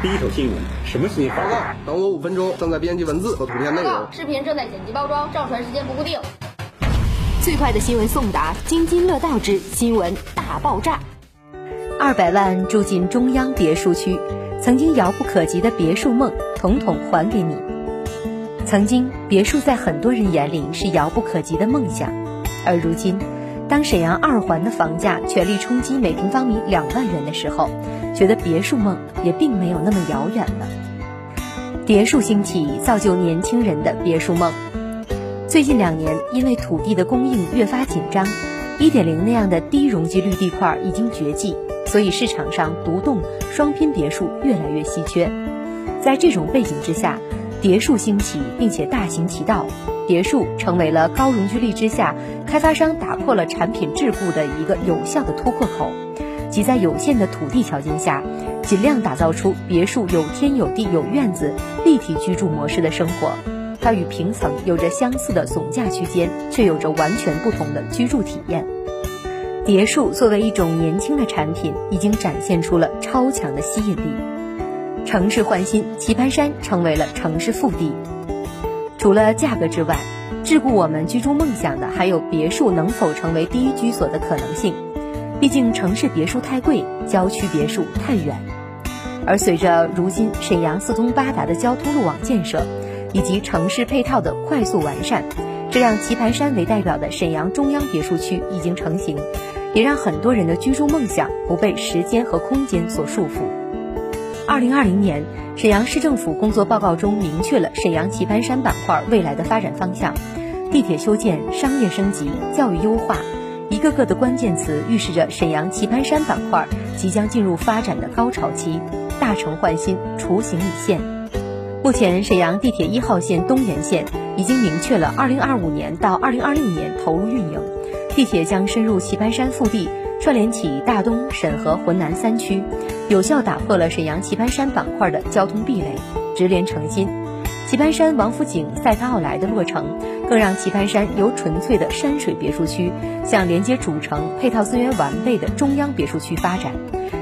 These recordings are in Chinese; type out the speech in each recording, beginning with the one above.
第一手新闻，什么新闻？报告，等我五分钟，正在编辑文字和图片内容。视频正在剪辑包装，上传时间不固定。最快的新闻送达，津津乐道之新闻大爆炸。二百万住进中央别墅区，曾经遥不可及的别墅梦，统统还给你。曾经，别墅在很多人眼里是遥不可及的梦想，而如今，当沈阳二环的房价全力冲击每平方米两万元的时候，觉得别墅梦也并没有那么遥远了。别墅兴起，造就年轻人的别墅梦。最近两年，因为土地的供应越发紧张，一点零那样的低容积率地块已经绝迹，所以市场上独栋、双拼别墅越来越稀缺。在这种背景之下，别墅兴起，并且大行其道，别墅成为了高容积率之下开发商打破了产品桎梏的一个有效的突破口，即在有限的土地条件下，尽量打造出别墅有天有地有院子立体居住模式的生活。它与平层有着相似的总价区间，却有着完全不同的居住体验。别墅作为一种年轻的产品，已经展现出了超强的吸引力。城市换新，棋盘山成为了城市腹地。除了价格之外，桎梏我们居住梦想的还有别墅能否成为第一居所的可能性。毕竟城市别墅太贵，郊区别墅太远。而随着如今沈阳四通八达的交通路网建设，以及城市配套的快速完善，这让棋盘山为代表的沈阳中央别墅区已经成型，也让很多人的居住梦想不被时间和空间所束缚。二零二零年，沈阳市政府工作报告中明确了沈阳棋盘山板块未来的发展方向：地铁修建、商业升级、教育优化，一个个的关键词预示着沈阳棋盘山板块即将进入发展的高潮期，大城换新，雏形已现。目前，沈阳地铁一号线东延线已经明确了2025年到2026年投入运营，地铁将深入棋盘山腹地，串联起大东、沈河、浑南三区，有效打破了沈阳棋盘山板块的交通壁垒，直连成新。棋盘山王府井赛特奥莱的落成，更让棋盘山由纯粹的山水别墅区向连接主城、配套资源完备的中央别墅区发展，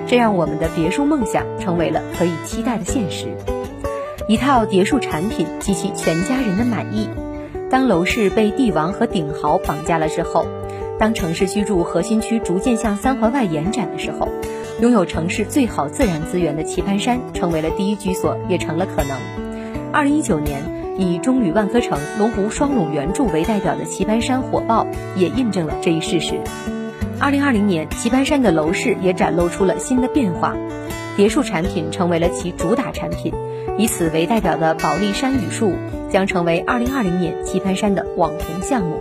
这让我们的别墅梦想成为了可以期待的现实。一套别墅产品激起全家人的满意。当楼市被帝王和顶豪绑架了之后，当城市居住核心区逐渐向三环外延展的时候，拥有城市最好自然资源的棋盘山成为了第一居所，也成了可能。二零一九年，以中宇万科城、龙湖双龙原著为代表的棋盘山火爆，也印证了这一事实。二零二零年，棋盘山的楼市也展露出了新的变化，别墅产品成为了其主打产品。以此为代表的保利山语树将成为2020年棋盘山的网红项目。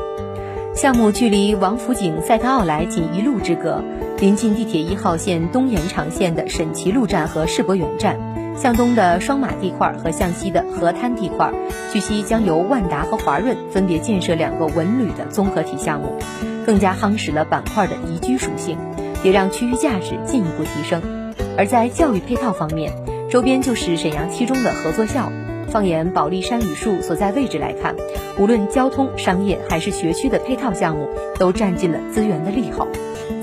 项目距离王府井赛特奥莱仅一路之隔，临近地铁一号线东延长线的沈其路站和世博园站，向东的双马地块和向西的河滩地块，据悉将由万达和华润分别建设两个文旅的综合体项目，更加夯实了板块的宜居属性，也让区域价值进一步提升。而在教育配套方面，周边就是沈阳七中的合作校。放眼保利山语树所在位置来看，无论交通、商业还是学区的配套项目，都占尽了资源的利好。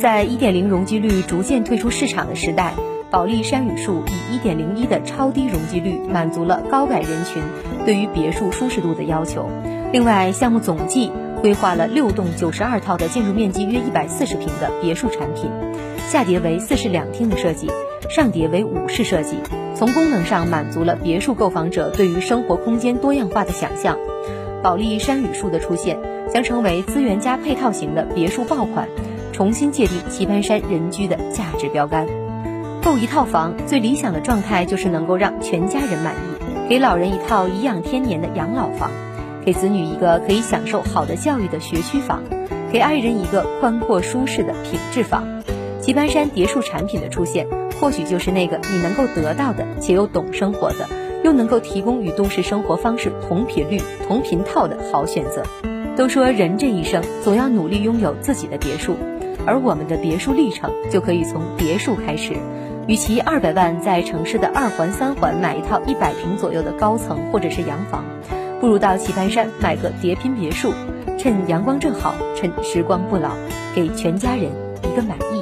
在一点零容积率逐渐退出市场的时代，保利山语树以一点零一的超低容积率，满足了高改人群对于别墅舒适度的要求。另外，项目总计规划了六栋九十二套的建筑面积约一百四十平的别墅产品，下叠为四室两厅的设计，上叠为五室设计。从功能上满足了别墅购房者对于生活空间多样化的想象，保利山语树的出现将成为资源加配套型的别墅爆款，重新界定棋盘山人居的价值标杆。购一套房最理想的状态就是能够让全家人满意，给老人一套颐养天年的养老房，给子女一个可以享受好的教育的学区房，给爱人一个宽阔舒适的品质房。棋盘山别墅产品的出现。或许就是那个你能够得到的，且又懂生活的，又能够提供与都市生活方式同频率、同频套的好选择。都说人这一生总要努力拥有自己的别墅，而我们的别墅历程就可以从别墅开始。与其二百万在城市的二环、三环买一套一百平左右的高层或者是洋房，不如到棋盘山买个叠拼别墅，趁阳光正好，趁时光不老，给全家人一个满意。